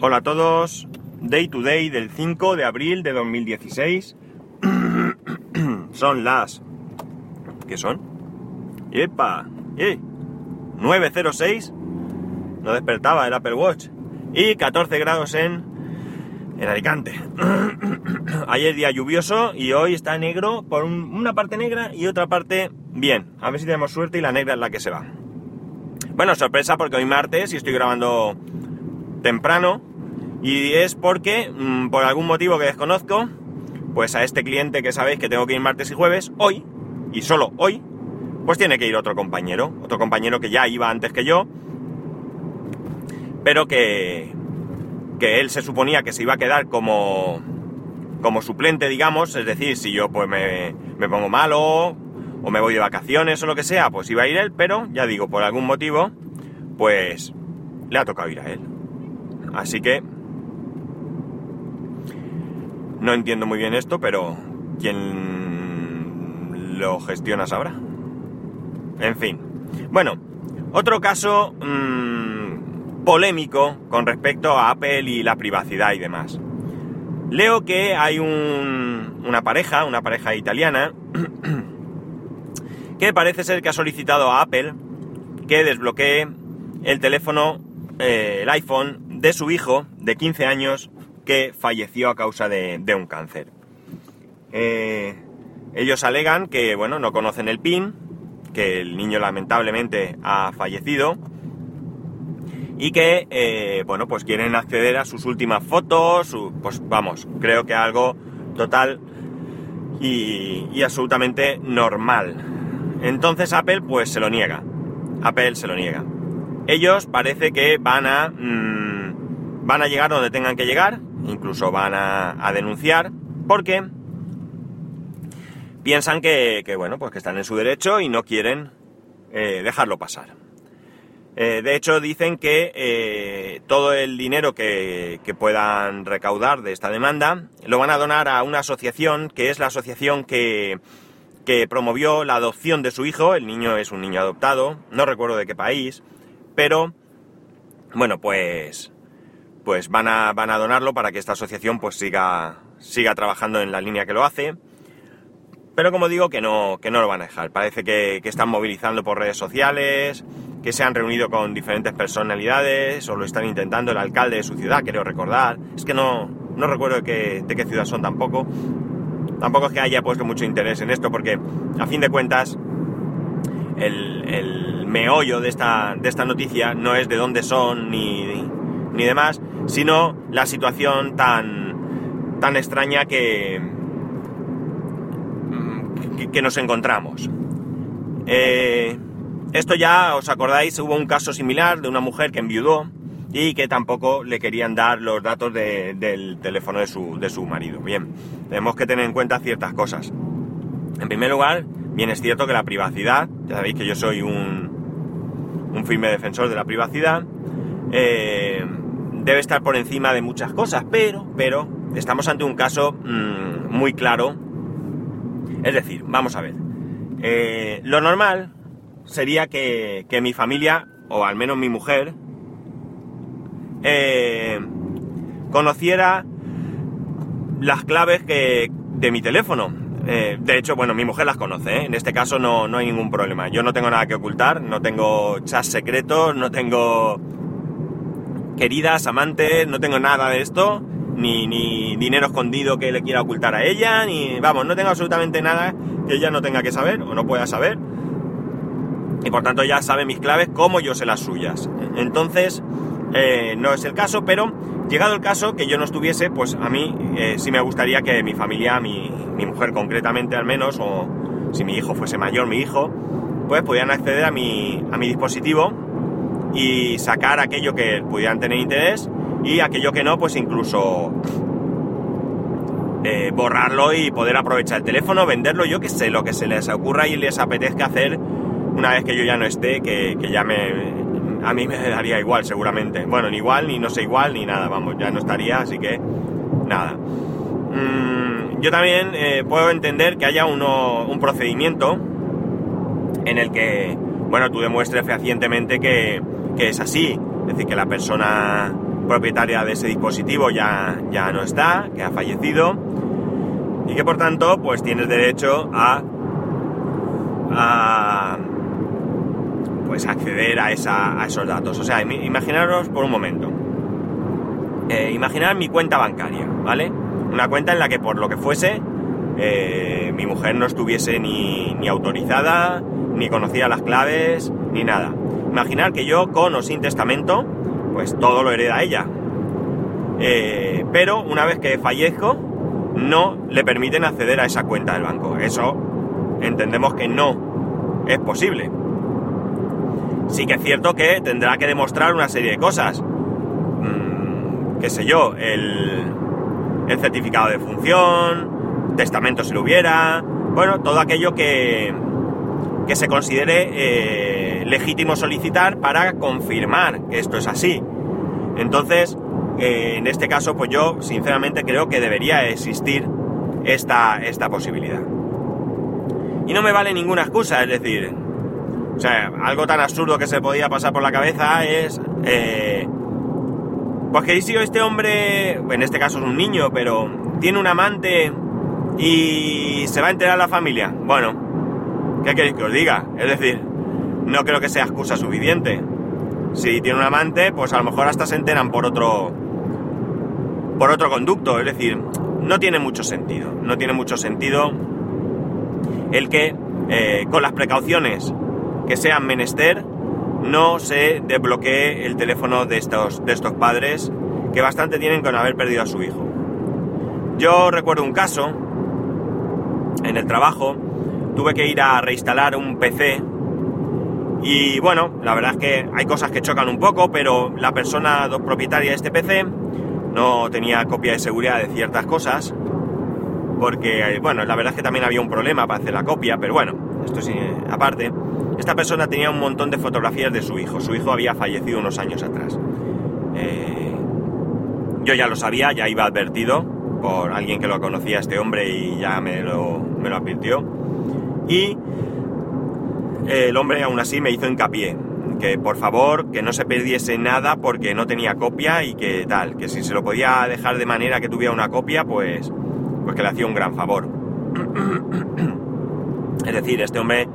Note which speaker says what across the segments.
Speaker 1: Hola a todos, Day to Day del 5 de abril de 2016. son las... ¿Qué son? ¡Epa! ¡Eh! 906. No despertaba el Apple Watch. Y 14 grados en... En Alicante. Ayer día lluvioso y hoy está negro por un- una parte negra y otra parte bien. A ver si tenemos suerte y la negra es la que se va. Bueno, sorpresa porque hoy martes y estoy grabando temprano y es porque mm, por algún motivo que desconozco, pues a este cliente que sabéis que tengo que ir martes y jueves, hoy, y solo hoy, pues tiene que ir otro compañero, otro compañero que ya iba antes que yo, pero que, que él se suponía que se iba a quedar como, como suplente, digamos, es decir, si yo pues me, me pongo malo o me voy de vacaciones o lo que sea, pues iba a ir él, pero ya digo, por algún motivo, pues le ha tocado ir a él. Así que no entiendo muy bien esto, pero quien lo gestiona sabrá. En fin. Bueno, otro caso mmm, polémico con respecto a Apple y la privacidad y demás. Leo que hay un, una pareja, una pareja italiana, que parece ser que ha solicitado a Apple que desbloquee el teléfono, eh, el iPhone de su hijo de 15 años que falleció a causa de, un cáncer. Eh, ellos alegan que, bueno, no conocen el PIN, que el niño lamentablemente ha fallecido y que, eh, bueno, pues quieren acceder a sus últimas fotos, pues vamos, creo que algo total y, absolutamente normal. Entonces Apple pues se lo niega. Apple se lo niega. Ellos parece que van a mmm, van a llegar donde tengan que llegar, incluso van a, denunciar, porque piensan que, que, bueno, pues que están en su derecho y no quieren eh, dejarlo pasar. Eh, de hecho, dicen que eh, todo el dinero que, que, puedan recaudar de esta demanda lo van a donar a una asociación que es la asociación que, que promovió la adopción de su hijo. El niño es un niño adoptado, no recuerdo de qué país, pero bueno, pues pues van a, van a donarlo para que esta asociación pues siga, siga trabajando en la línea que lo hace. Pero como digo, que no, que no lo van a dejar. Parece que, que, están movilizando por redes sociales, que se han reunido con diferentes personalidades, o lo están intentando el alcalde de su ciudad, creo recordar. Es que no, no recuerdo de qué, de qué ciudad son tampoco. Tampoco es que haya puesto mucho interés en esto, porque a fin de cuentas, el, el meollo de esta, de esta noticia no es de dónde son ni, ni demás, sino la situación tan, tan extraña que, que, nos encontramos. Eh, esto ya, os acordáis, hubo un caso similar de una mujer que enviudó y que tampoco le querían dar los datos de, del teléfono de su, de su marido. Bien, tenemos que tener en cuenta ciertas cosas. En primer lugar, bien es cierto que la privacidad, ya sabéis que yo soy un, un firme defensor de la privacidad, eh, debe estar por encima de muchas cosas, pero, pero, estamos ante un caso mmm, muy claro. Es decir, vamos a ver. Eh, lo normal sería que, que, mi familia, o al menos mi mujer, eh, conociera las claves de mi teléfono. Eh, de hecho, bueno, mi mujer las conoce, en este caso no, no hay ningún problema. Yo no tengo nada que ocultar, no tengo chats secretos, no tengo queridas, amantes, no tengo nada de esto, ni, ni, dinero escondido que le quiera ocultar a ella, ni, vamos, no tengo absolutamente nada que ella no tenga que saber o no pueda saber. Y por tanto ya sabe mis claves como yo sé las suyas. Entonces, eh, no es el caso, pero llegado el caso que yo no estuviese, pues a mí eh, sí me gustaría que mi familia, mi, mi mujer concretamente al menos, o si mi hijo fuese mayor, mi hijo, pues pudieran acceder a mi, a mi dispositivo y sacar aquello que pudieran tener interés y aquello que no, pues incluso eh, borrarlo y poder aprovechar el teléfono, venderlo, yo que sé, lo que se les ocurra y les apetezca hacer una vez que yo ya no esté, que, que ya me... A mí me daría igual, seguramente. Bueno, ni igual, ni no sé igual, ni nada, vamos, ya no estaría, así que nada. Mm, yo también eh, puedo entender que haya uno, un procedimiento en el que, bueno, tú demuestres fehacientemente que, que es así. Es decir, que la persona propietaria de ese dispositivo ya, ya no está, que ha fallecido y que por tanto pues tienes derecho a, a pues acceder a, esa, a esos datos. O sea, imaginaros por un momento. Eh, imaginar mi cuenta bancaria, ¿vale? Una cuenta en la que por lo que fuese eh, mi mujer no estuviese ni, ni, autorizada, ni conocía las claves, ni nada. Imaginar que yo, con o sin testamento, pues todo lo hereda ella. Eh, pero una vez que fallezco, no le permiten acceder a esa cuenta del banco. Eso entendemos que no es posible. Sí que es cierto que tendrá que demostrar una serie de cosas. Mm, qué sé yo, el, el certificado de función, testamento si lo hubiera, bueno, todo aquello que, que se considere eh, legítimo solicitar para confirmar que esto es así. Entonces, eh, en este caso, pues yo sinceramente creo que debería existir esta, esta posibilidad. Y no me vale ninguna excusa, es decir, o sea, algo tan absurdo que se podía pasar por la cabeza es... Eh, pues que si este hombre, en este caso es un niño, pero tiene un amante y se va a enterar la familia. Bueno, ¿qué queréis que os diga? Es decir, no creo que sea excusa suficiente. Si tiene un amante, pues a lo mejor hasta se enteran por otro por otro conducto, es decir, no tiene mucho sentido. No tiene mucho sentido el que eh, con las precauciones que sean menester no se desbloquee el teléfono de estos, de estos padres que bastante tienen con haber perdido a su hijo. Yo recuerdo un caso en el trabajo, tuve que ir a reinstalar un PC y bueno, la verdad es que hay cosas que chocan un poco, pero la persona propietaria de este PC no tenía copia de seguridad de ciertas cosas, porque bueno, la verdad es que también había un problema para hacer la copia, pero bueno, esto es eh, aparte. Esta persona tenía un montón de fotografías de su hijo. Su hijo había fallecido unos años atrás. Eh, yo ya lo sabía, ya iba advertido por alguien que lo conocía este hombre y ya me lo, me lo advirtió. Y el hombre aún así me hizo hincapié que por favor que no se perdiese nada porque no tenía copia y que tal, que si se lo podía dejar de manera que tuviera una copia, pues, pues que le hacía un gran favor. es decir, este hombre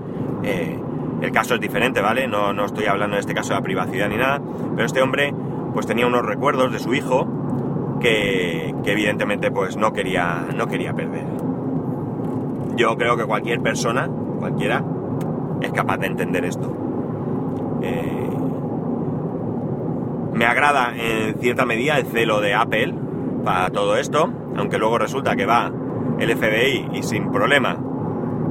Speaker 1: eh, el caso es diferente, ¿vale? No, no estoy hablando en este caso de la privacidad ni nada, pero este hombre pues tenía unos recuerdos de su hijo que, evidentemente pues no quería, no quería perder. Yo creo que cualquier persona, cualquiera, es capaz de entender esto. Eh, me agrada en cierta medida el celo de Apple para todo esto, aunque luego resulta que va el FBI y sin problema,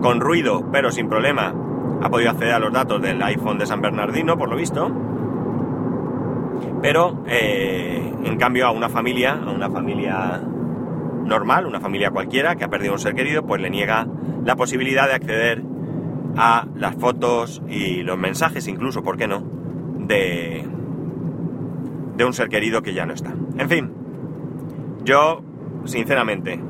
Speaker 1: con ruido, pero sin problema, ha podido acceder a los datos del iPhone de San Bernardino, por lo visto. Pero, eh, en cambio, a una familia, a una familia normal, una familia cualquiera que ha perdido un ser querido, pues le niega la posibilidad de acceder a las fotos y los mensajes, incluso, ¿por qué no?, de, de un ser querido que ya no está. En fin, yo, sinceramente,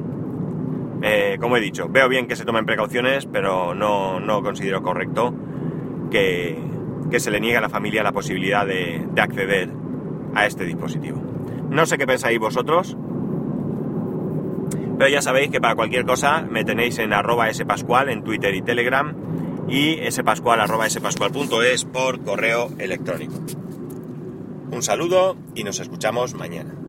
Speaker 1: eh, como he dicho, veo bien que se tomen precauciones, pero no, no considero correcto que, se le niegue a la familia la posibilidad de, de acceder a este dispositivo. No sé qué pensáis vosotros, pero ya sabéis que para cualquier cosa me tenéis en arroba spascual en Twitter y Telegram y spascual arroba spascual.es por correo electrónico. Un saludo y nos escuchamos mañana.